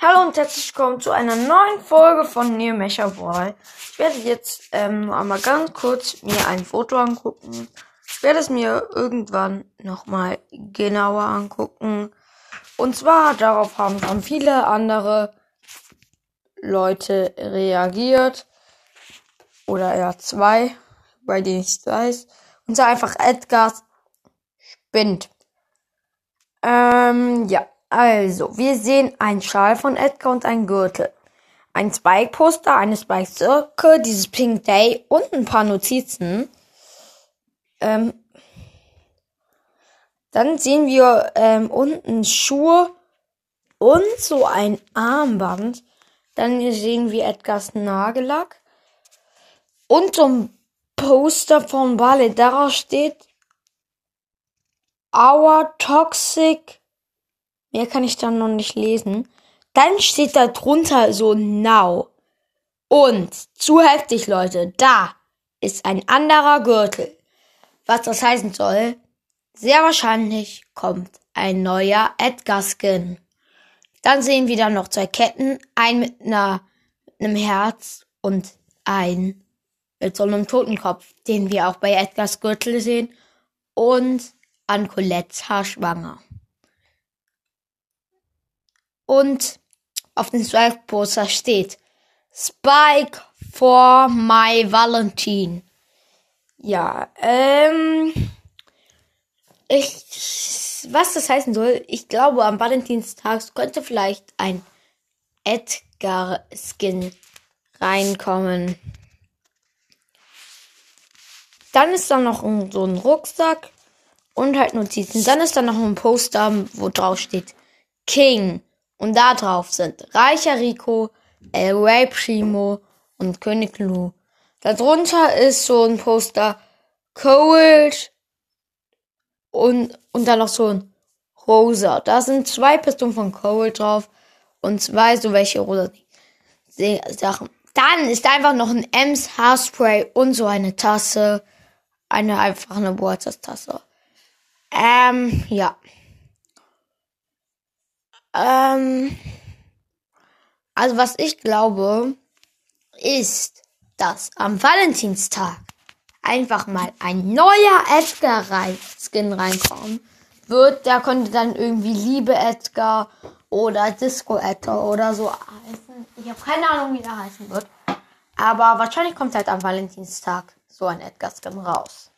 Hallo und herzlich willkommen zu einer neuen Folge von Neo Mecha Boy. Ich werde jetzt ähm, einmal ganz kurz mir ein Foto angucken. Ich werde es mir irgendwann nochmal genauer angucken. Und zwar darauf haben schon viele andere Leute reagiert. Oder eher zwei, bei denen ich es weiß. Und zwar einfach Edgar spinnt. Ähm, ja. Also, wir sehen einen Schal von Edgar und einen Gürtel. Ein Spike-Poster, eine Spike-Circle, dieses Pink Day und ein paar Notizen. Ähm, dann sehen wir ähm, unten Schuhe und so ein Armband. Dann sehen wir Edgars Nagellack. Und so ein Poster von Bale. Darauf steht Our Toxic Mehr kann ich dann noch nicht lesen. Dann steht da drunter so Now. Und zu heftig, Leute, da ist ein anderer Gürtel. Was das heißen soll? Sehr wahrscheinlich kommt ein neuer Edgar-Skin. Dann sehen wir dann noch zwei Ketten, ein mit einer, einem Herz und ein mit so einem Totenkopf, den wir auch bei Edgars Gürtel sehen, und an Colettes Haar. Und auf dem Spike-Poster steht Spike for my Valentine. Ja, ähm, ich, was das heißen soll, ich glaube, am Valentinstag könnte vielleicht ein Edgar-Skin reinkommen. Dann ist da noch so ein Rucksack und halt Notizen. Dann ist da noch ein Poster, wo drauf steht King. Und da drauf sind Reicher Rico, El Rey Primo und König Lu. Darunter ist so ein Poster Cold und, und dann noch so ein Rosa. Da sind zwei Pistolen von Cold drauf und zwei so welche rosa Sachen. Dann ist einfach noch ein Ems Haarspray und so eine Tasse. Eine einfach eine. Ähm, ja. Ähm, also was ich glaube, ist, dass am Valentinstag einfach mal ein neuer Edgar Skin reinkommen wird. Der könnte dann irgendwie Liebe Edgar oder Disco Edgar oder so heißen. Ich habe keine Ahnung, wie der heißen wird. Aber wahrscheinlich kommt halt am Valentinstag so ein Edgar Skin raus.